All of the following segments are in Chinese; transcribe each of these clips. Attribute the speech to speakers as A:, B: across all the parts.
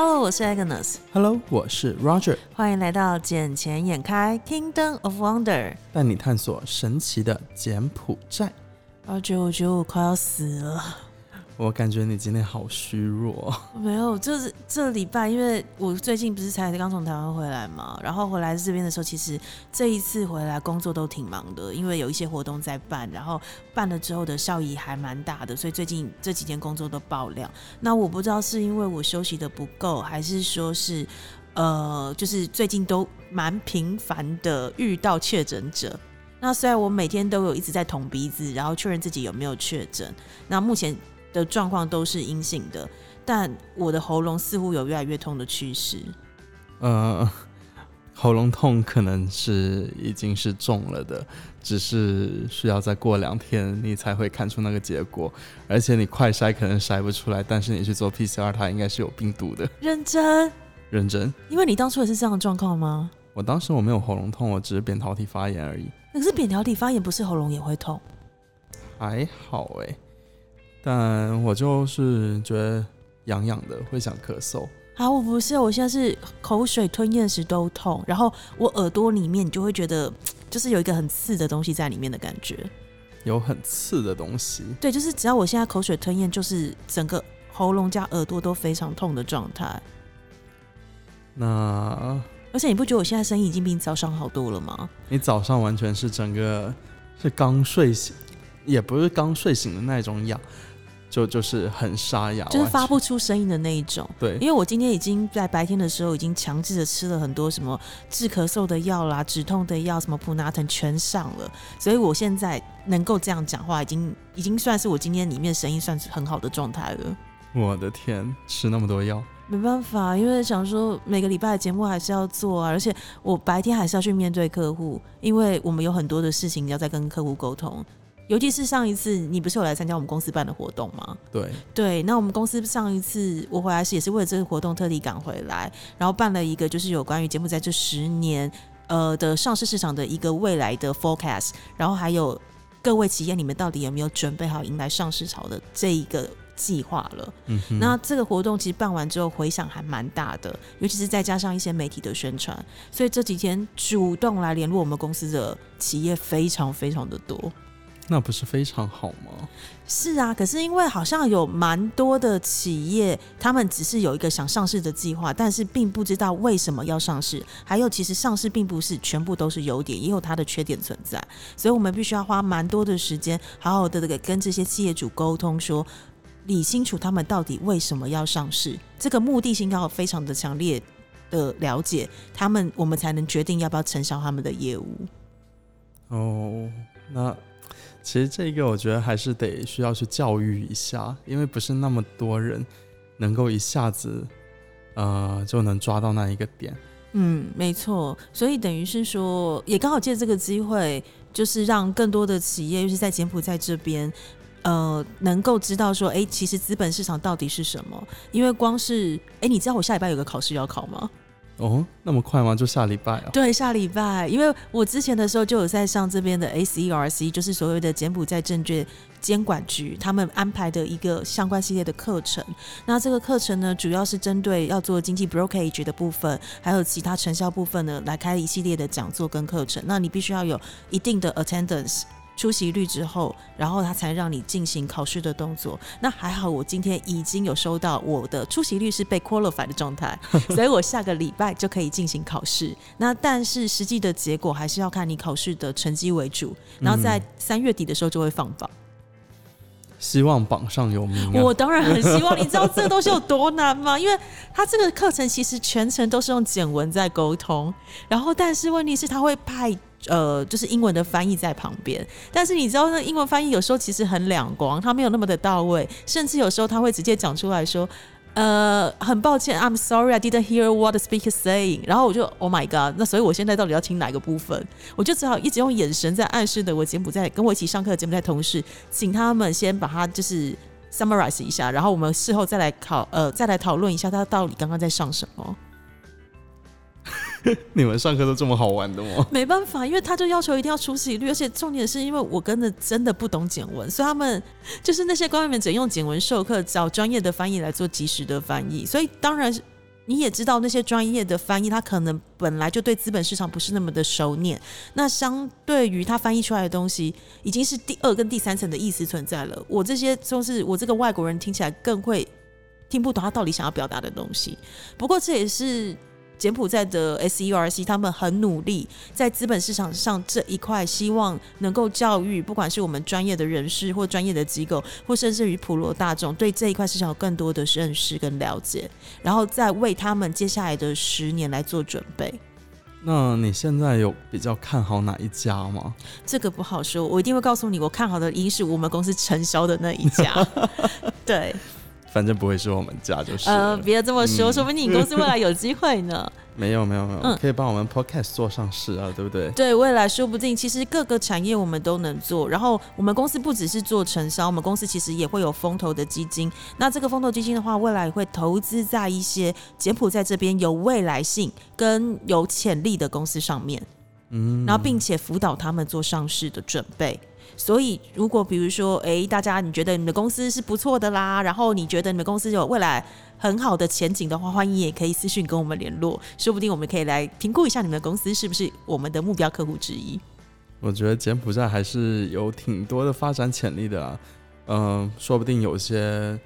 A: Hello，我是 Agnes。
B: Hello，我是 Roger。
A: 欢迎来到捡钱眼开 Kingdom of Wonder，
B: 带你探索神奇的柬埔寨。
A: Roger，我觉得我快要死了。
B: 我感觉你今天好虚弱。
A: 没有，就是这礼拜，因为我最近不是才刚从台湾回来嘛，然后回来这边的时候，其实这一次回来工作都挺忙的，因为有一些活动在办，然后办了之后的效益还蛮大的，所以最近这几天工作都爆量。那我不知道是因为我休息的不够，还是说是呃，就是最近都蛮频繁的遇到确诊者。那虽然我每天都有一直在捅鼻子，然后确认自己有没有确诊，那目前。的状况都是阴性的，但我的喉咙似乎有越来越痛的趋势。
B: 呃，喉咙痛可能是已经是中了的，只是需要再过两天你才会看出那个结果。而且你快筛可能筛不出来，但是你去做 PCR，它应该是有病毒的。
A: 认真？
B: 认真？
A: 因为你当初也是这样的状况吗？
B: 我当时我没有喉咙痛，我只是扁桃体发炎而已。
A: 可是扁桃体发炎不是喉咙也会痛？
B: 还好哎。但我就是觉得痒痒的，会想咳嗽。
A: 啊，我不是，我现在是口水吞咽时都痛，然后我耳朵里面你就会觉得，就是有一个很刺的东西在里面的感觉。
B: 有很刺的东西？
A: 对，就是只要我现在口水吞咽，就是整个喉咙加耳朵都非常痛的状态。
B: 那
A: 而且你不觉得我现在声音已经比你早上好多了吗？
B: 你早上完全是整个是刚睡醒，也不是刚睡醒的那种痒。就就是很沙哑，
A: 就是发不出声音的那一种。
B: 对，
A: 因为我今天已经在白天的时候已经强制的吃了很多什么治咳嗽的药啦、止痛的药，什么普拿疼全上了，所以我现在能够这样讲话，已经已经算是我今天里面声音算是很好的状态了。
B: 我的天，吃那么多药，
A: 没办法，因为想说每个礼拜的节目还是要做啊，而且我白天还是要去面对客户，因为我们有很多的事情要再跟客户沟通。尤其是上一次你不是有来参加我们公司办的活动吗？
B: 对
A: 对，那我们公司上一次我回来是也是为了这个活动特地赶回来，然后办了一个就是有关于节目在这十年呃的上市市场的一个未来的 forecast，然后还有各位企业你们到底有没有准备好迎来上市潮的这一个计划了？嗯，那这个活动其实办完之后回响还蛮大的，尤其是再加上一些媒体的宣传，所以这几天主动来联络我们公司的企业非常非常的多。
B: 那不是非常好吗？
A: 是啊，可是因为好像有蛮多的企业，他们只是有一个想上市的计划，但是并不知道为什么要上市。还有，其实上市并不是全部都是优点，也有它的缺点存在。所以我们必须要花蛮多的时间，好好的这个跟这些企业主沟通，说理清楚他们到底为什么要上市，这个目的性要非常的强烈的了解，他们我们才能决定要不要承销他们的业务。
B: 哦，那。其实这个我觉得还是得需要去教育一下，因为不是那么多人能够一下子呃就能抓到那一个点。
A: 嗯，没错。所以等于是说，也刚好借这个机会，就是让更多的企业，尤其在柬埔寨这边，呃，能够知道说，哎，其实资本市场到底是什么？因为光是，哎，你知道我下礼拜有个考试要考吗？
B: 哦，那么快吗？就下礼拜啊？
A: 对，下礼拜，因为我之前的时候就有在上这边的 SERC，就是所谓的柬埔寨证券监管局他们安排的一个相关系列的课程。那这个课程呢，主要是针对要做经济 brokerage 的部分，还有其他承销部分呢，来开一系列的讲座跟课程。那你必须要有一定的 attendance。出席率之后，然后他才让你进行考试的动作。那还好，我今天已经有收到我的出席率是被 qualified 的状态，所以我下个礼拜就可以进行考试。那但是实际的结果还是要看你考试的成绩为主。然后在三月底的时候就会放榜，
B: 希望榜上有名。
A: 我当然很希望，你知道这个东西有多难吗？因为他这个课程其实全程都是用简文在沟通，然后但是问题是他会派。呃，就是英文的翻译在旁边，但是你知道，那英文翻译有时候其实很两光，他没有那么的到位，甚至有时候他会直接讲出来说：“呃，很抱歉，I'm sorry, I didn't hear what the speaker saying。”然后我就 “Oh my god！” 那所以我现在到底要听哪个部分？我就只好一直用眼神在暗示的我柬埔寨跟我一起上课的柬埔寨同事，请他们先把它就是 summarize 一下，然后我们事后再来考呃再来讨论一下他到底刚刚在上什么。
B: 你们上课都这么好玩的吗？
A: 没办法，因为他就要求一定要出席率，而且重点是因为我跟的真的不懂简文，所以他们就是那些官员们只用简文授课，找专业的翻译来做及时的翻译。所以当然，你也知道那些专业的翻译，他可能本来就对资本市场不是那么的熟念，那相对于他翻译出来的东西，已经是第二跟第三层的意思存在了。我这些就是我这个外国人听起来更会听不懂他到底想要表达的东西。不过这也是。柬埔寨的 SURC 他们很努力在资本市场上这一块，希望能够教育，不管是我们专业的人士或专业的机构，或甚至于普罗大众，对这一块市场有更多的认识跟了解，然后再为他们接下来的十年来做准备。
B: 那你现在有比较看好哪一家吗？
A: 这个不好说，我一定会告诉你，我看好的一是我们公司承销的那一家。对。
B: 反正不会是我们家，就是。
A: 呃，别这么说，说不定你公司未来有机会呢。
B: 没有，没有，没有，可以帮我们 Podcast 做上市啊，对不对？
A: 对，未来说不定，其实各个产业我们都能做。然后，我们公司不只是做承销，我们公司其实也会有风投的基金。那这个风投基金的话，未来会投资在一些柬埔寨这边有未来性跟有潜力的公司上面。嗯，然后并且辅导他们做上市的准备。所以，如果比如说，哎，大家你觉得你的公司是不错的啦，然后你觉得你们公司有未来很好的前景的话，欢迎也可以私信跟我们联络，说不定我们可以来评估一下你们的公司是不是我们的目标客户之一。
B: 我觉得柬埔寨还是有挺多的发展潜力的啊，嗯，说不定有些。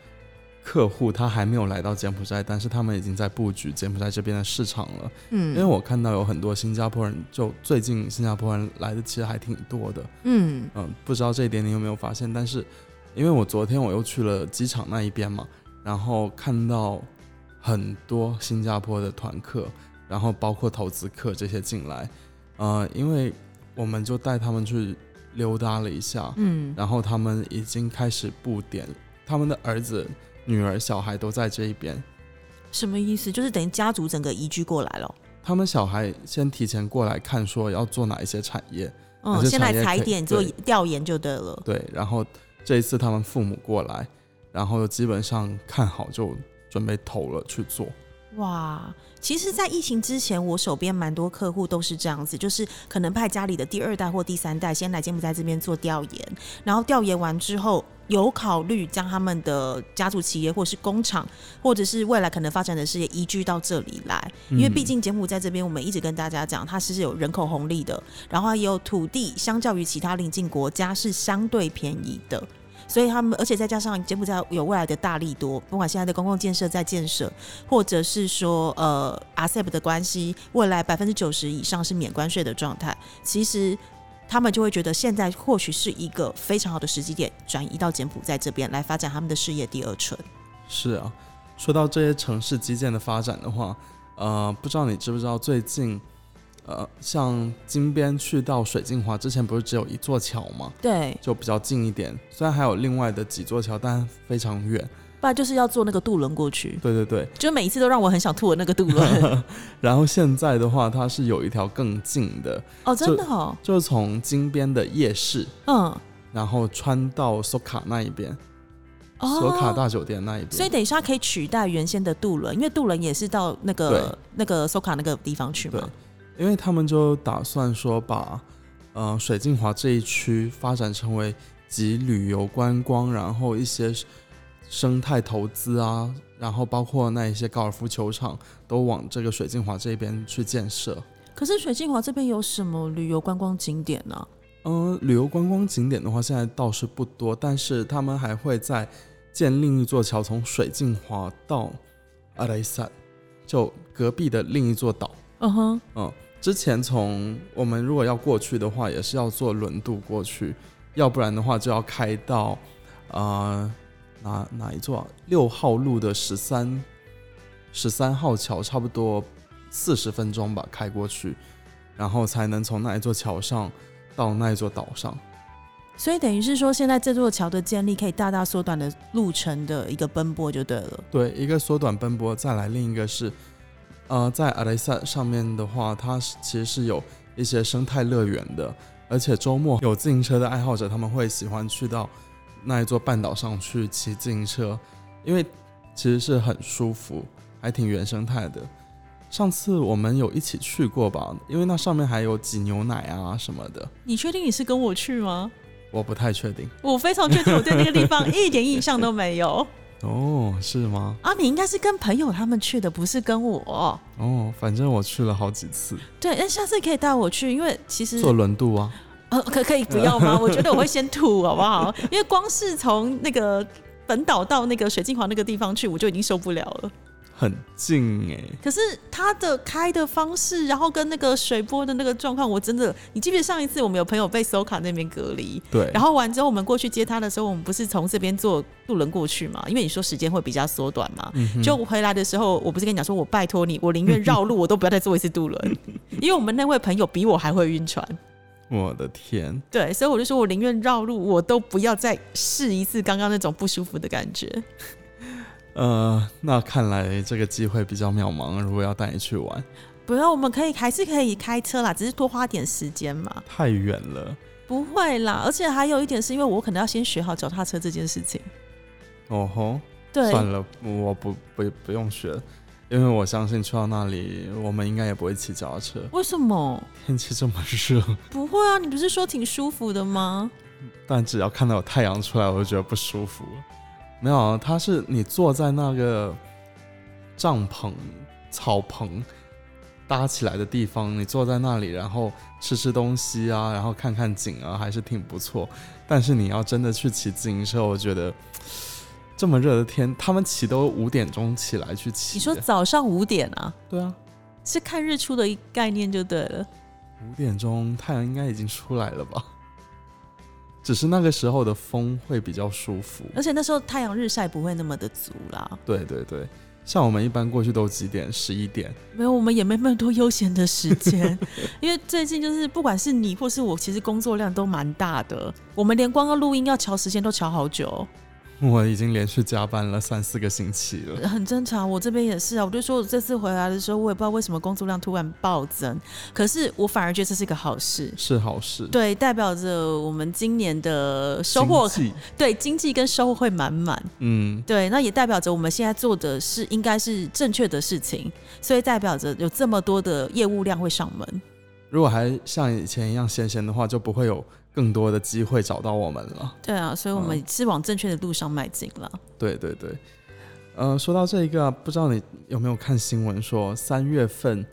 B: 客户他还没有来到柬埔寨，但是他们已经在布局柬埔寨这边的市场了。嗯，因为我看到有很多新加坡人，就最近新加坡人来的其实还挺多的。嗯嗯，不知道这一点你有没有发现？但是因为我昨天我又去了机场那一边嘛，然后看到很多新加坡的团客，然后包括投资客这些进来。呃，因为我们就带他们去溜达了一下，嗯，然后他们已经开始布点他们的儿子。女儿、小孩都在这一边，
A: 什么意思？就是等于家族整个移居过来了。
B: 他们小孩先提前过来看，说要做哪一些产业，
A: 嗯，先来踩点做调研就对了。
B: 对，然后这一次他们父母过来，然后基本上看好就准备投了去做。
A: 哇，其实，在疫情之前，我手边蛮多客户都是这样子，就是可能派家里的第二代或第三代先来柬埔寨这边做调研，然后调研完之后，有考虑将他们的家族企业或是工厂，或者是未来可能发展的事业移居到这里来，因为毕竟柬埔寨这边，我们一直跟大家讲，它是有人口红利的，然后也有土地，相较于其他邻近国家是相对便宜的。所以他们，而且再加上柬埔寨有未来的大力多，不管现在的公共建设在建设，或者是说呃 ASEP 的关系，未来百分之九十以上是免关税的状态，其实他们就会觉得现在或许是一个非常好的时机点，转移到柬埔寨这边来发展他们的事业第二春。
B: 是啊，说到这些城市基建的发展的话，呃，不知道你知不知道最近。呃，像金边去到水晶华之前不是只有一座桥吗？
A: 对，
B: 就比较近一点。虽然还有另外的几座桥，但非常远。
A: 不然就是要坐那个渡轮过去。
B: 对对对，
A: 就每一次都让我很想吐的那个渡轮。
B: 然后现在的话，它是有一条更近的
A: 哦，真的哦，
B: 就是从金边的夜市，嗯，然后穿到索卡那一边，索卡大酒店那一边。
A: 所以等一下可以取代原先的渡轮，因为渡轮也是到那个那个索卡那个地方去嘛。
B: 因为他们就打算说把，呃，水镜华这一区发展成为集旅游观光，然后一些生态投资啊，然后包括那一些高尔夫球场都往这个水镜华这边去建设。
A: 可是水镜华这边有什么旅游观光景点呢？
B: 嗯，旅游观光景点的话，现在倒是不多，但是他们还会在建另一座桥，从水镜华到阿雷萨，就隔壁的另一座岛。嗯哼，嗯。之前从我们如果要过去的话，也是要坐轮渡过去，要不然的话就要开到，呃，哪哪一座六号路的十三十三号桥，差不多四十分钟吧，开过去，然后才能从那一座桥上到那一座岛上。
A: 所以等于是说，现在这座桥的建立可以大大缩短的路程的一个奔波就对了。
B: 对，一个缩短奔波，再来另一个是。呃，在阿雷萨上面的话，它是其实是有一些生态乐园的，而且周末有自行车的爱好者，他们会喜欢去到那一座半岛上去骑自行车，因为其实是很舒服，还挺原生态的。上次我们有一起去过吧？因为那上面还有挤牛奶啊什么的。
A: 你确定你是跟我去吗？
B: 我不太确定。
A: 我非常确定，我对那个地方 一点印象都没有。
B: 哦，是吗？
A: 啊，你应该是跟朋友他们去的，不是跟我。
B: 哦，反正我去了好几次，
A: 对，那下次可以带我去，因为其实
B: 坐轮渡啊。
A: 呃，可可以不要吗？我觉得我会先吐，好不好？因为光是从那个本岛到那个水晶华那个地方去，我就已经受不了了。
B: 很近哎、
A: 可是它的开的方式，然后跟那个水波的那个状况，我真的，你记不记得上一次我们有朋友被搜卡那边隔离，
B: 对，
A: 然后完之后我们过去接他的时候，我们不是从这边坐渡轮过去嘛？因为你说时间会比较缩短嘛。就回来的时候，我不是跟你讲说，我拜托你，我宁愿绕路，我都不要再坐一次渡轮，因为我们那位朋友比我还会晕船。
B: 我的天，
A: 对，所以我就说我宁愿绕路，我都不要再试一次刚刚那种不舒服的感觉。
B: 呃，那看来这个机会比较渺茫。如果要带你去玩，
A: 不要，我们可以还是可以开车啦，只是多花点时间嘛。
B: 太远了。
A: 不会啦，而且还有一点是因为我可能要先学好脚踏车这件事情。
B: 哦吼，
A: 对，
B: 算了，我不不不用学，因为我相信去到那里，我们应该也不会骑脚踏车。
A: 为什么？
B: 天气这么热，
A: 不会啊，你不是说挺舒服的吗？
B: 但只要看到有太阳出来，我就觉得不舒服。没有啊，它是你坐在那个帐篷、草棚搭起来的地方，你坐在那里，然后吃吃东西啊，然后看看景啊，还是挺不错。但是你要真的去骑自行车，我觉得这么热的天，他们起都五点钟起来去起。
A: 你说早上五点啊，
B: 对啊，
A: 是看日出的一概念就对了。
B: 五点钟太阳应该已经出来了吧？只是那个时候的风会比较舒服。
A: 而且那时候太阳日晒不会那么的足啦。
B: 对对对，像我们一般过去都几点？十一点。
A: 没有，我们也没那么多悠闲的时间，因为最近就是不管是你或是我，其实工作量都蛮大的。我们连光个录音要调时间都调好久，
B: 我已经连续加班了三四个星期了。
A: 很正常。我这边也是啊，我就说我这次回来的时候，我也不知道为什么工作量突然暴增，可是我反而觉得这是个好事。
B: 是好事，
A: 对，代表着我们今年的收获，对经济跟收获会满满。
B: 嗯，
A: 对，那也代表着我们现在做的是应该是正确的事情，所以代表着有这么多的业务量会上门。
B: 如果还像以前一样闲闲的话，就不会有更多的机会找到我们了。
A: 对啊，所以我们是往正确的路上迈进了。
B: 对对对，呃，说到这一个、啊，不知道你有没有看新闻说，三月份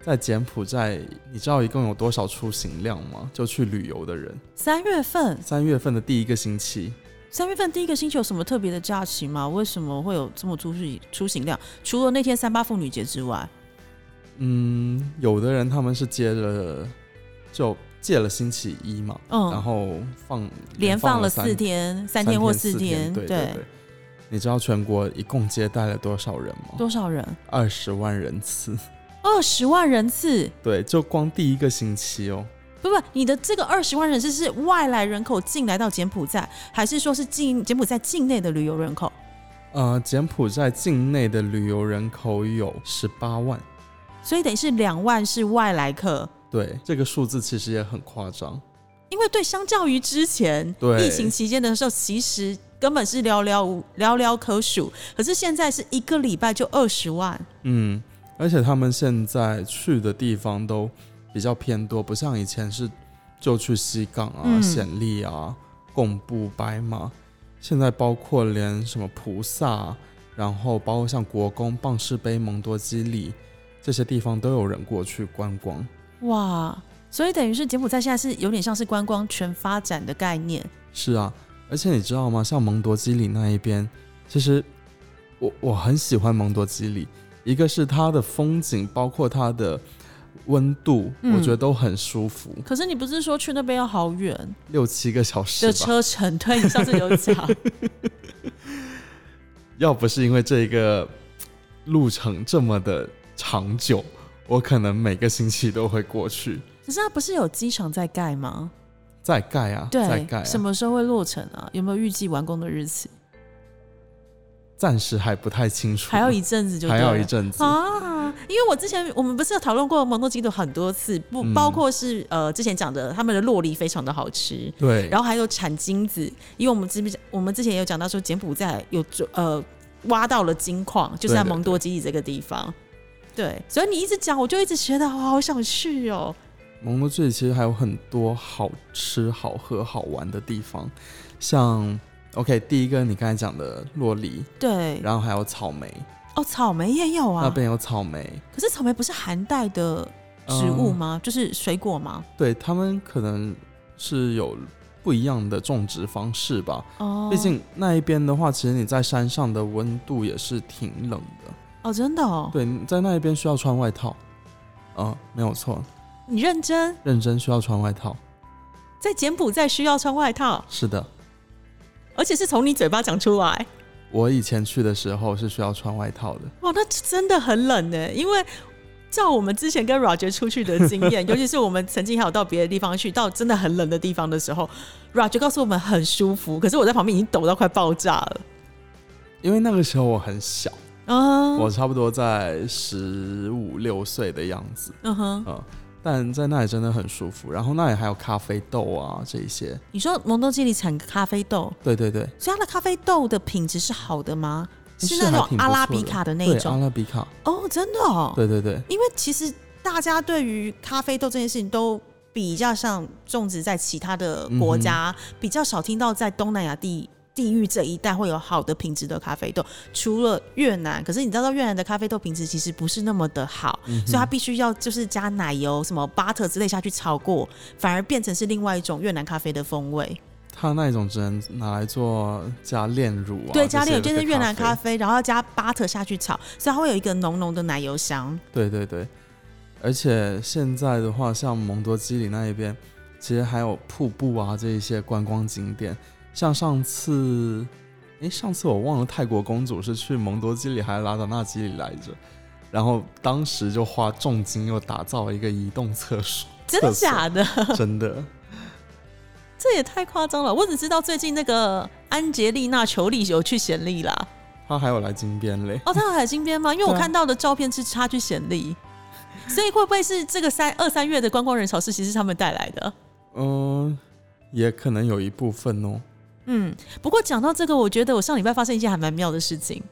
B: 在柬埔寨，你知道一共有多少出行量吗？就去旅游的人，
A: 三月份，
B: 三月份的第一个星期，
A: 三月份第一个星期有什么特别的假期吗？为什么会有这么出行出行量？除了那天三八妇女节之外，
B: 嗯，有的人他们是接着就借了星期一嘛，嗯然
A: 嗯，
B: 后放
A: 连放了四天，三
B: 三
A: 天或
B: 四
A: 四天，
B: 对对对。你知道全国一共接待了多少人吗？
A: 多少人？
B: 二十万人次。
A: 二十万人次。
B: 对，就光第一个星期哦。
A: 不不，你的这个二十万人次是外来人口进来到柬埔寨，还是说是进柬埔寨境内的旅游人口？
B: 呃，柬埔寨境内的旅游人口有十八万。
A: 所以等于是两万是外来客，
B: 对，这个数字其实也很夸张。
A: 因为对，相较于之前
B: 对
A: 疫情期间的时候，其实根本是寥寥无寥寥可数。可是现在是一个礼拜就二十万，
B: 嗯，而且他们现在去的地方都比较偏多，不像以前是就去西港啊、
A: 嗯
B: 暹粒啊、贡布、白马，现在包括连什么菩萨，然后包括像国公、棒士碑、蒙多基里这些地方都有人过去观光。
A: 哇！所以等于是柬埔寨现在是有点像是观光全发展的概念。
B: 是啊，而且你知道吗？像蒙多基里那一边，其实我我很喜欢蒙多基里，一个是它的风景，包括它的温度，
A: 嗯
B: 我觉得都很舒服，
A: 可是你不是说去那边要好远
B: 六七个小时
A: 的
B: 吧。
A: 车程？对你上次有讲，
B: 要不是因为这个路程这么的长久，我可能每个星期都会过去。
A: 可是它不是有机场在盖吗？
B: 在盖啊，再
A: 对，
B: 盖啊，
A: 什么时候会落成啊？有没有预计完工的日期？
B: 暂时还不太清楚，
A: 还要一阵子就
B: 还要一阵子。
A: 啊，因为我之前我们不是有讨论过蒙多基多很多次，不
B: 嗯
A: 包括是呃之前讲的他们的洛梨非常的好吃，
B: 对，
A: 然后还有产金子，因为我们之我们之前也有讲到说柬埔寨有呃挖到了金矿，就是在蒙多基里这个地方。对，所以你一直讲，我就一直觉得我好想去哦。
B: 蒙多这里其实还有很多好吃、好喝、好玩的地方，像 OK，第一个你刚才讲的洛梨，
A: 对，
B: 然后还有草莓，
A: 哦，草莓也有啊。
B: 那边有草莓，
A: 可是草莓不是寒带的植物吗？就是水果吗？
B: 对他们可能是有不一样的种植方式吧。
A: 哦，
B: 毕竟那一边的话，其实你在山上的温度也是挺冷的。
A: 哦，真的哦。
B: 对，在那一边需要穿外套。嗯，没有错。
A: 你认真？
B: 认真需要穿外套。
A: 在柬埔寨需要穿外套？
B: 是的。
A: 而且是从你嘴巴讲出来。
B: 我以前去的时候是需要穿外套的。
A: 哇，那真的很冷呢。因为照我们之前跟 Roger 出去的经验，尤其是我们曾经还有到别的地方去，到真的很冷的地方的时候，Roger 告诉我们很舒服，可是我在旁边已经抖到快爆炸了。
B: 因为那个时候我很小。嗯，我差不多在十五六岁的样子。嗯哼，嗯，但在那里真的很舒服。然后那里还有咖啡豆啊，这一些。
A: 你说蒙多基里产咖啡豆？
B: 对对对。
A: 所以它的咖啡豆的品质是好的吗？是那种阿拉比卡的那种？
B: 阿拉比卡。
A: 哦，真的哦。
B: 对对对。
A: 因为其实大家对于咖啡豆这件事情都比较像种植在其他的国家，比较少听到在东南亚地。地域这一带会有好的品质的咖啡豆，除了越南，可是你知道越南的咖啡豆品质其实不是那么的好，所以它必须要就是加奶油、什么 butter 之类下去炒过，反而变成是另外一种越南咖啡的风味。
B: 它那一种只能拿来做加炼乳啊，
A: 对，加炼乳就是越南咖啡，然后要加 butter 下去炒，所以它会有一个浓浓的奶油香。
B: 对对对，而且现在的话，像蒙多基里那一边，其实还有瀑布啊这一些观光景点。像上次，哎，上次我忘了泰国公主是去蒙多基里还是拉达纳基里来着，然后当时就花重金又打造了一个移动厕所，
A: 真的假的？
B: 真的，
A: 这也太夸张了！我只知道最近那个安杰丽娜·裘丽有去显利啦，
B: 她还有来金边嘞。
A: 哦，她有来金边吗？因为我看到的照片是她去显利，所以会不会是这个三二三月的观光人潮是其实他们带来的？
B: 嗯，也可能有一部分哦。
A: 嗯，不过讲到这个，我觉得我上礼拜发生一件还蛮妙的事情。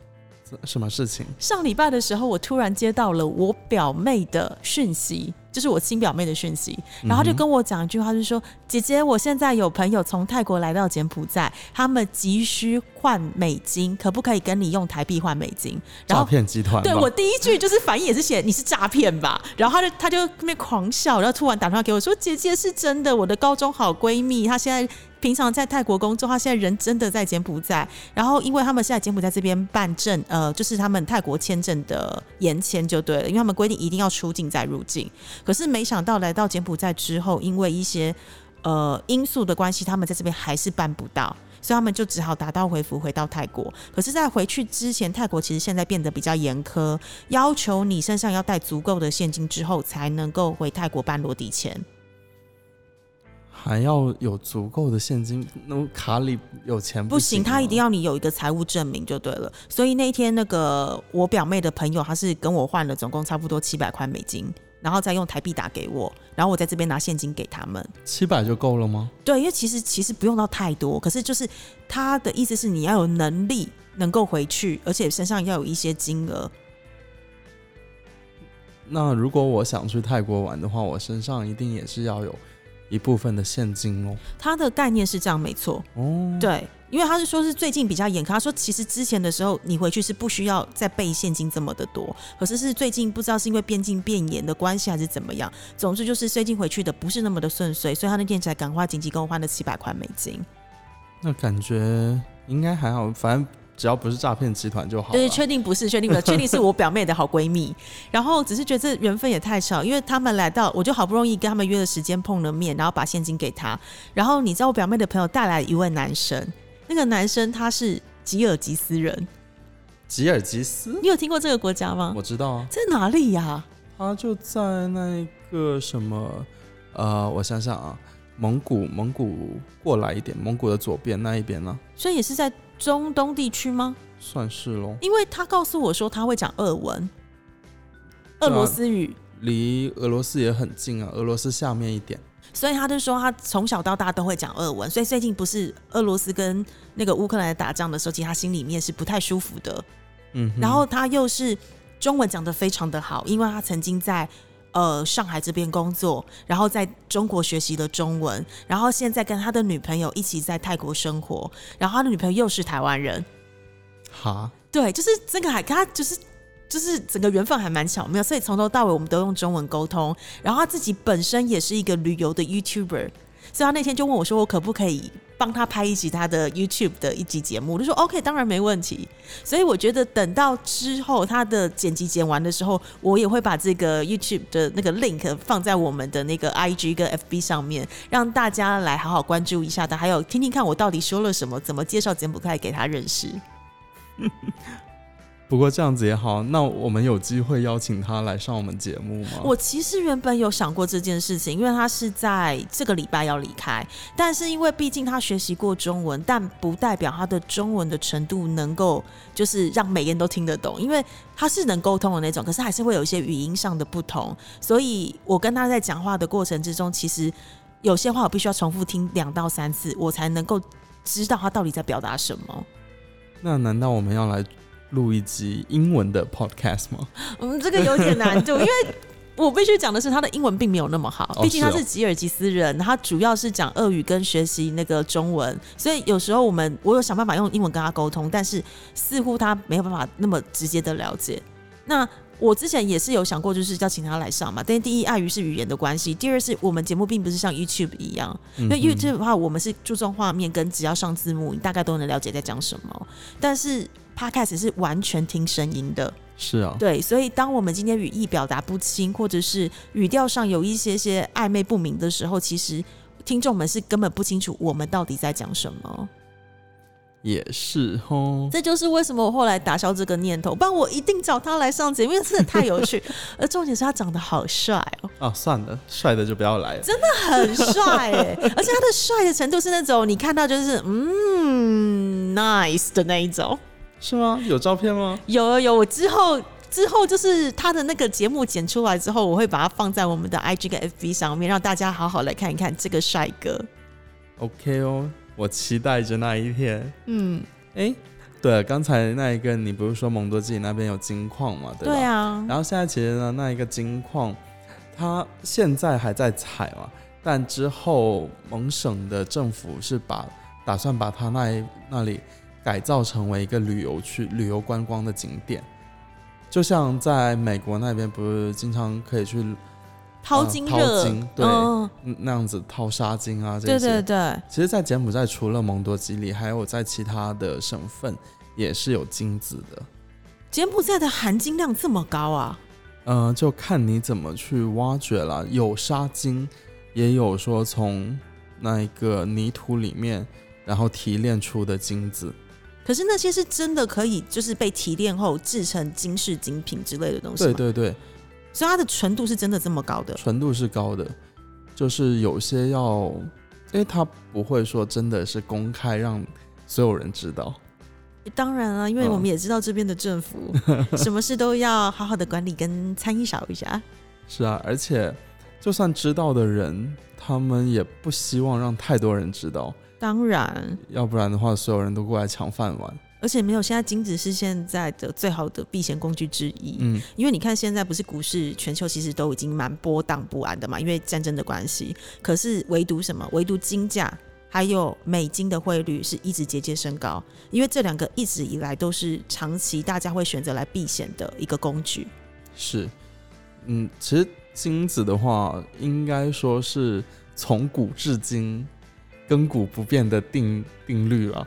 B: 什么事情？
A: 上礼拜的时候，我突然接到了我表妹的讯息。就是我亲表妹的讯息，然后就跟我讲一句话，就说：“姐姐，我现在有朋友从泰国来到柬埔寨，他们急需换美金，可不可以跟你用台币换美金？”
B: 诈骗集团。
A: 对我第一句就是反应也是写你是诈骗吧，然后他就他就那边狂笑，然后突然打电话给我说：“姐姐是真的，我的高中好闺蜜，她现在平常在泰国工作，她现在人真的在柬埔寨，然后因为他们现在柬埔寨这边办证，呃，就是他们泰国签证的延签就对了，因为他们规定一定要出境再入境。”可是没想到来到柬埔寨之后，因为一些呃因素的关系，他们在这边还是办不到，所以他们就只好打道回府回到泰国。可是，在回去之前，泰国其实现在变得比较严苛，要求你身上要带足够的现金之后，才能够回泰国办落地签。
B: 还要有足够的现金，那卡里有钱
A: 不行，他一定要你有一个财务证明就对了。所以那一天，那个我表妹的朋友，他是跟我换了总共差不多七百块美金。然后再用台币打给我，然后我在这边拿现金给他们，
B: 七百就够了吗？
A: 对，因为其实其实不用到太多，可是就是他的意思是你要有能力能够回去，而且身上要有一些金额。
B: 那如果我想去泰国玩的话，我身上一定也是要有一部分的现金哦。
A: 他的概念是这样，没错。哦，对。因为他是说，是最近比较严苛。他说，其实之前的时候，你回去是不需要再备现金这么的多。可是是最近不知道是因为边境变严的关系，还是怎么样。总之就是最近回去的不是那么的顺遂，所以他那天才赶快紧急跟我换了七百块美金。
B: 那感觉应该还好，反正只要不是诈骗集团就好。
A: 对，确定不是，确定不是，确定是我表妹的好闺蜜。然后只是觉得这缘分也太少，因为他们来到，我就好不容易跟他们约了时间碰了面，然后把现金给他。然后你知道我表妹的朋友带来一位男生。那个男生他是吉尔吉斯人，
B: 吉尔吉斯，
A: 你有听过这个国家吗？
B: 我知道啊，
A: 在哪里呀？
B: 他就在那个什么，呃，我想想啊，蒙古，蒙古过来一点，蒙古的左边那一边呢？
A: 所以也是在中东地区吗？
B: 算是喽，
A: 因为他告诉我说他会讲俄文，俄罗斯语，
B: 离俄罗斯也很近啊，俄罗斯下面一点。
A: 所以他就说，他从小到大都会讲俄文。所以最近不是俄罗斯跟那个乌克兰打仗的时候，其实他心里面是不太舒服的。嗯，然后他又是中文讲的非常的好，因为他曾经在呃上海这边工作，然后在中国学习了中文，然后现在跟他的女朋友一起在泰国生活，然后他的女朋友又是台湾人，
B: 哈，
A: 对，就是这个还跟他就是。就是整个缘分还蛮巧妙，所以从头到尾我们都用中文沟通。然后他自己本身也是一个旅游的 YouTuber，所以他那天就问我说：“我可不可以帮他拍一集他的 YouTube 的一集节目？”我就说：“OK，当然没问题。”所以我觉得等到之后他的剪辑剪完的时候，我也会把这个 YouTube 的那个 link 放在我们的那个 IG 跟 FB 上面，让大家来好好关注一下他，还有听听看我到底说了什么，怎么介绍柬埔寨给他认识。
B: 不过这样子也好，那我们有机会邀请他来上我们节目吗？
A: 我其实原本有想过这件事情，因为他是在这个礼拜要离开，但是因为毕竟他学习过中文，但不代表他的中文的程度能够就是让每个人都听得懂，因为他是能沟通的那种，可是还是会有一些语音上的不同，所以我跟他在讲话的过程之中，其实有些话我必须要重复听两到三次，我才能够知道他到底在表达什么。
B: 那难道我们要来？录一集英文的 podcast 吗？
A: 嗯，这个有点难度，因为我必须讲的是，他的英文并没有那么好，毕竟他是吉尔吉斯人，他主要是讲俄语跟学习那个中文，所以有时候我们我有想办法用英文跟他沟通，但是似乎他没有办法那么直接的了解。那我之前也是有想过，就是要请他来上嘛，但是第一碍于是语言的关系，第二是我们节目并不是像 YouTube 一样，因为 YouTube 的话，我们是注重画面跟只要上字幕，你大概都能了解在讲什么，但是。Podcast 是完全听声音的，
B: 是啊，
A: 对，所以当我们今天语义表达不清，或者是语调上有一些些暧昧不明的时候，其实听众们是根本不清楚我们到底在讲什么。
B: 也是哦，
A: 这就是为什么我后来打消这个念头，不然我一定找他来上节目，因为真的太有趣。而重点是他长得好帅哦。
B: 啊，算了，帅的就不要来了。
A: 真的很帅哎，而且他的帅的程度是那种你看到就是嗯，nice 的那一种。
B: 是吗？有照片吗？
A: 有有有，我之后之后就是他的那个节目剪出来之后，我会把它放在我们的 IG 跟 FB 上面，让大家好好来看一看这个帅哥。
B: OK 哦，我期待着那一天。嗯，哎，对，刚才那一个你不是说蒙多基那边有金矿嘛？对
A: 对啊。
B: 然后现在其实呢，那一个金矿，它现在还在采嘛，但之后蒙省的政府是把打算把它那那里。改造成为一个旅游区、旅游观光的景点，就像在美国那边，不是经常可以去
A: 淘金、
B: 淘金，对，那样子淘沙金啊，这些。
A: 对对对。
B: 其实，在柬埔寨除了蒙多吉里，还有在其他的省份也是有金子的。
A: 柬埔寨的含金量这么高啊？
B: 嗯，就看你怎么去挖掘了。有沙金，也有说从那一个泥土里面，然后提炼出的金子。
A: 可是那些是真的可以，就是被提炼后制成金饰精品之类的东西。
B: 对对对，
A: 所以它的纯度是真的这么高的。
B: 纯度是高的，就是有些要，因为它不会说真的是公开让所有人知道。
A: 当然了，因为我们也知道这边的政府 什么事都要好好的管理跟参与少一下。
B: 是啊，而且就算知道的人，他们也不希望让太多人知道。
A: 当然，
B: 要不然的话，所有人都过来抢饭碗。
A: 而且没有，现在金子是现在的最好的避险工具之一。嗯，因为你看现在不是股市全球其实都已经蛮波荡不安的嘛，因为战争的关系。可是唯独什么？唯独金价还有美金的汇率是一直节节升高，因为这两个一直以来都是长期大家会选择来避险的一个工具。
B: 是，嗯，其实金子的话，应该说是从古至今。亘古不变的定定律啊，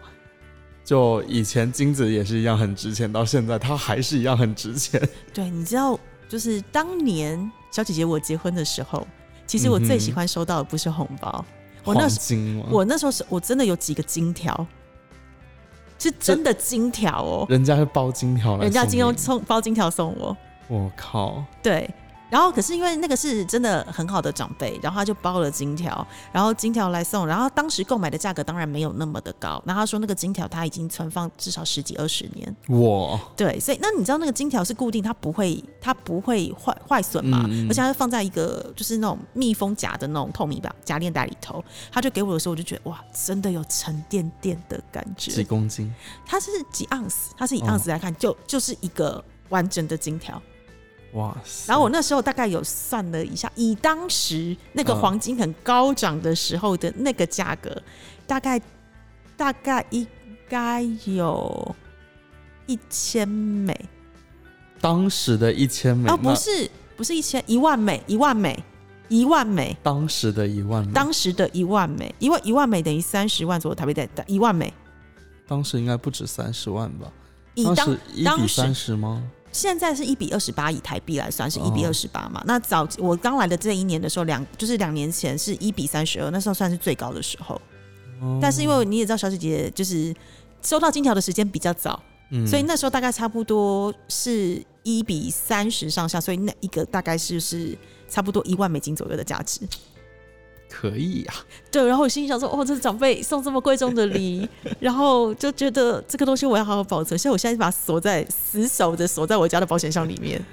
B: 就以前金子也是一样很值钱，到现在它还是一样很值钱。
A: 对，你知道，就是当年小姐姐我结婚的时候，其实我最喜欢收到的不是红包，我那
B: 时
A: 我那时候是我真的有几个金条，是真的金条哦，
B: 人家是包金条来，
A: 人家金用送包金条送我，
B: 我靠，
A: 对。然后，可是因为那个是真的很好的长辈，然后他就包了金条，然后金条来送，然后当时购买的价格当然没有那么的高。然后他说那个金条他已经存放至少十几二十年。
B: 哇！
A: 对，所以那你知道那个金条是固定，它不会它不会坏坏损嘛？而且它放在一个就是那种密封夹的那种透明吧夹链袋里头。他就给我的时候，我就觉得哇，真的有沉甸甸的感觉。
B: 几公斤？
A: 它是几盎司？它是以盎司来看，就就是一个完整的金条。
B: 哇塞！
A: 然后我那时候大概有算了一下，以当时那个
B: 嗯
A: 黄金很高涨的时候的那个价格，大概大概应该有一千美
B: 当时的一千美，
A: 哦，不是不是一千一万美一万美一万美，
B: 当时的一万美，
A: 当时的一万美，因为一万美等于三十万左右台币的一万美，
B: 当时应该不止三十万吧？
A: 当
B: 时一比三十吗？
A: 现在是一比二十八，以台币来算是一比
B: 哦
A: 二十八嘛。那早我刚来的这一年的时候，两就是两年前是一比三十二，那时候算是最高的时候。
B: 哦
A: 但是因为你也知道，小姐姐就是收到金条的时间比较早，
B: 嗯
A: 所以那时候大概差不多是一比三十上下，所以那一个大概是是差不多一万美金左右的价值。
B: 可以呀、
A: 对，然后我心里想说，哦，这是长辈送这么贵重的礼，然后就觉得这个东西我要好好保存，所以我现在把它锁在死守着锁在我家的保险箱里面。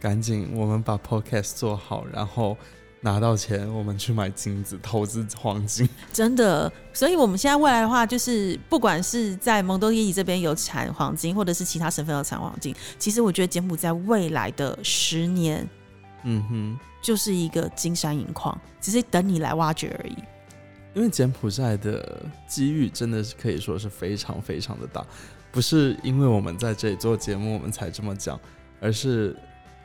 B: 赶紧我们把 podcast 做好，然后拿到钱，我们去买金子，投资黄金。
A: 真的，所以我们现在未来的话，就是不管是在蒙多耶里这边有产黄金，或者是其他省份有产黄金，其实我觉得柬埔寨未来的十年
B: 嗯哼，
A: 就是一个金山银矿，只是等你来挖掘而已。
B: 因为柬埔寨的机遇真的是可以说是非常非常的大，不是因为我们在这里做节目我们才这么讲，而是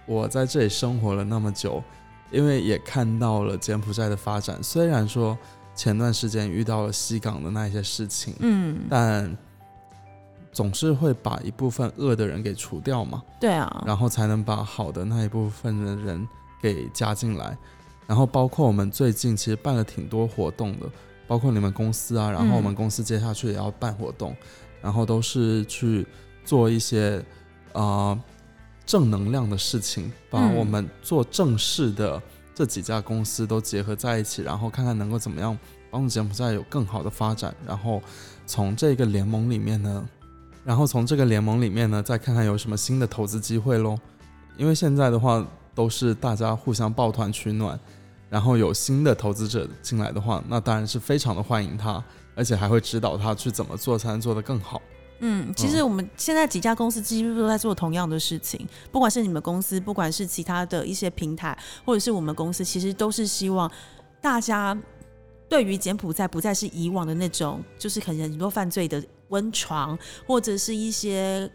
B: 我在这里生活了那么久，因为也看到了柬埔寨的发展。虽然说前段时间遇到了西港的那一些事情，
A: 嗯，
B: 但总是会把一部分恶的人给除掉嘛，
A: 对啊，
B: 然后才能把好的那一部分的人给加进来。然后包括我们最近其实办了挺多活动的，包括你们公司啊，然后我们
A: 嗯
B: 公司接下去也要办活动，然后都是去做一些呃正能量的事情，把
A: 嗯
B: 我们做正事的这几家公司都结合在一起，然后看看能够怎么样帮助柬埔寨有更好的发展，然后从这个联盟里面呢，然后从这个联盟里面呢，再看看有什么新的投资机会喽。因为现在的话都是大家互相抱团取暖，然后有新的投资者进来的话，那当然是非常的欢迎他，而且还会指导他去怎么做才能做得更好。
A: 嗯，其实我们现在几家公司几乎都在做同样的事情，不管是你们公司，不管是其他的一些平台，或者是我们公司，其实都是希望大家对于柬埔寨不再是以往的那种，就是可能很多犯罪的温床，或者是一些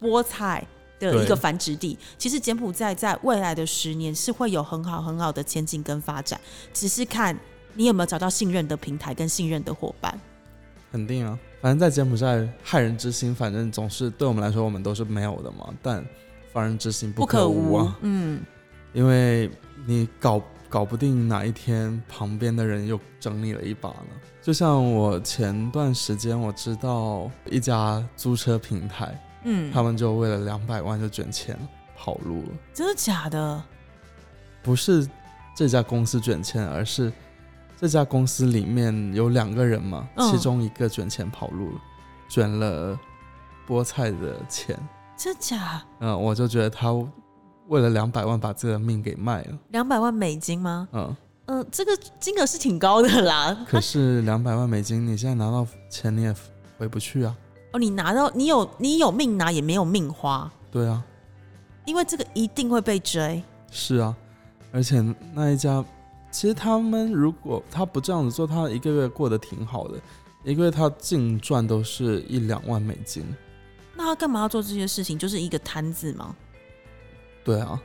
A: 菠菜。的一个繁殖地，其实柬埔寨在未来的十年是会有很好很好的前景跟发展，只是看你有没有找到信任的平台跟信任的伙伴。
B: 肯定啊，反正在柬埔寨害人之心，反正总是对我们来说我们都是没有的嘛。但防人之心
A: 不
B: 可
A: 可无
B: 啊，
A: 嗯，
B: 因为你搞搞不定哪一天旁边的人又整你了一把呢。就像我前段时间我知道一家租车平台，
A: 嗯，
B: 他们就为了两百万就卷钱跑路了。
A: 真的假的？
B: 不是这家公司卷钱，而是这家公司里面有两个人嘛，
A: 嗯
B: 其中一个卷钱跑路了，卷了菠菜的钱。
A: 真假？
B: 嗯，我就觉得他为了两百万把自己的命给卖了。
A: 两百万美金吗？
B: 嗯，
A: 嗯、这个金额是挺高的啦。
B: 可是两百万美金，你现在拿到钱你也回不去啊。
A: 哦，你拿到，你有你有命拿，也没有命花，
B: 对啊，
A: 因为这个一定会被追。
B: 是啊，而且那一家，其实他们如果他不这样子做，他一个月过得挺好的，一个月他净赚都是一两万美金。
A: 那他干嘛要做这些事情？就是一个贪字吗？
B: 对啊，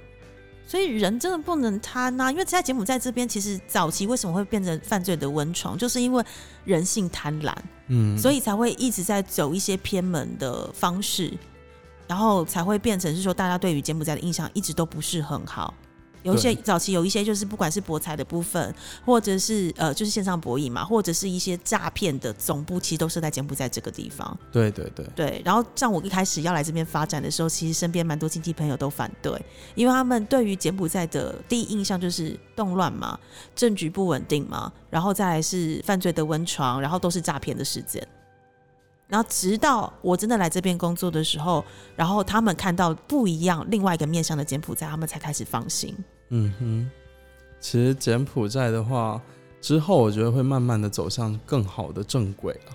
A: 所以人真的不能贪呐、因为在柬埔寨这边，其实早期为什么会变成犯罪的温床，就是因为人性贪婪，
B: 嗯，
A: 所以才会一直在走一些偏门的方式，然后才会变成是说大家对于柬埔寨的印象一直都不是很好。有一些早期有一些就是不管是博彩的部分，或者是呃就是线上博弈嘛，或者是一些诈骗的总部，其实都是在柬埔寨这个地方。
B: 对对对，
A: 对，然后像我一开始要来这边发展的时候，其实身边蛮多亲戚朋友都反对，因为他们对于柬埔寨的第一印象就是动乱嘛，政局不稳定嘛，然后再来是犯罪的温床，然后都是诈骗的事件。然后直到我真的来这边工作的时候，然后他们看到不一样另外一个面向的柬埔寨，他们才开始放心。
B: 嗯哼。其实柬埔寨的话，之后我觉得会慢慢的走向更好的正轨了，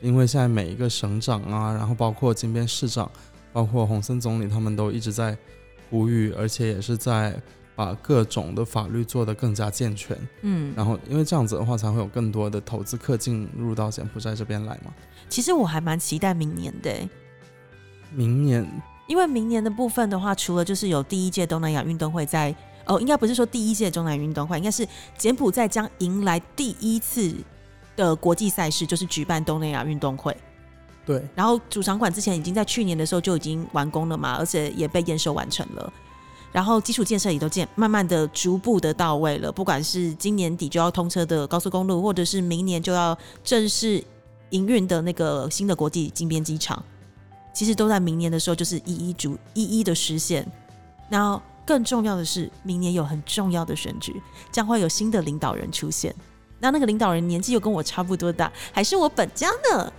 B: 因为现在每一个省长啊，然后包括金边市长，包括洪森总理，他们都一直在呼吁，而且也是在把各种的法律做得更加健全。
A: 嗯，
B: 然后，因为这样子的话，才会有更多的投资客进入到柬埔寨这边来嘛。
A: 其实我还蛮期待明年的欸，
B: 明年
A: 因为明年的部分的话，除了就是有第一届东南亚运动会在哦，应该不是说第一届东南亚运动会，应该是柬埔寨将迎来第一次的国际赛事，就是举办东南亚运动会。
B: 对，
A: 然后主场馆之前已经在去年的时候就已经完工了嘛，而且也被验收完成了。然后基础建设也都建，慢慢的、逐步的到位了。不管是今年底就要通车的高速公路，或者是明年就要正式营运的那个新的国际金边机场，其实都在明年的时候就是一一逐一一的实现。然后更重要的是，明年有很重要的选举，将会有新的领导人出现。那那个领导人年纪又跟我差不多大，还是我本家呢。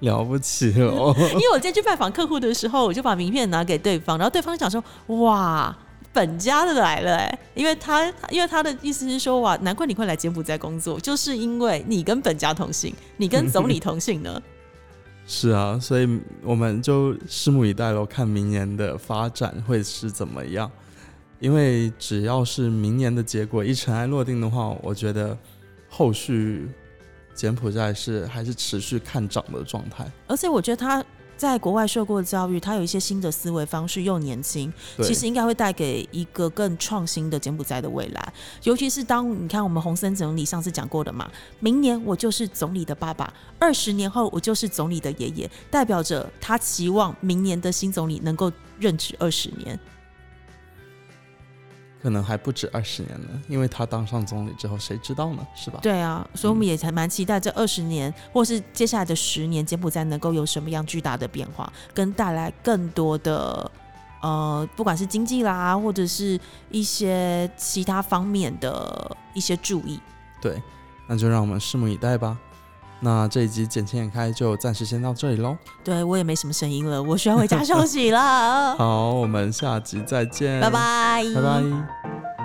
B: 了不起哦！
A: 因为我今天去拜访客户的时候，我就把名片拿给对方，然后对方讲说：“哇，本家的来了哎！”因为他因为他的意思是说：“哇，难怪你会来柬埔寨工作，就是因为你跟本家同姓，你跟总理同姓呢。
B: 是啊，所以我们就拭目以待喽，看明年的发展会是怎么样。因为只要是明年的结果一尘埃落定的话，我觉得后续。柬埔寨是还是持续看涨的状态，
A: 而且我觉得他在国外受过教育，他有一些新的思维方式，又年轻，其实应该会带给一个更创新的柬埔寨的未来。尤其是当你看我们洪森总理上次讲过的嘛，明年我就是总理的爸爸，二十年后我就是总理的爷爷，代表着他期望明年的新总理能够任职二十年。
B: 可能还不止二十年呢，因为他当上总理之后，谁知道呢？是吧？
A: 对啊，所以我们也才蛮期待这二十年，或是接下来的十年，柬埔寨能够有什么样巨大的变化，跟带来更多的呃，不管是经济啦，或者是一些其他方面的一些注意。
B: 对，那就让我们拭目以待吧。那这一集简轻眼开就暂时先到这里喽。
A: 对我也没什么声音了，我需要回家 休息了。
B: 好，我们下集再见，
A: 拜拜，
B: 拜拜。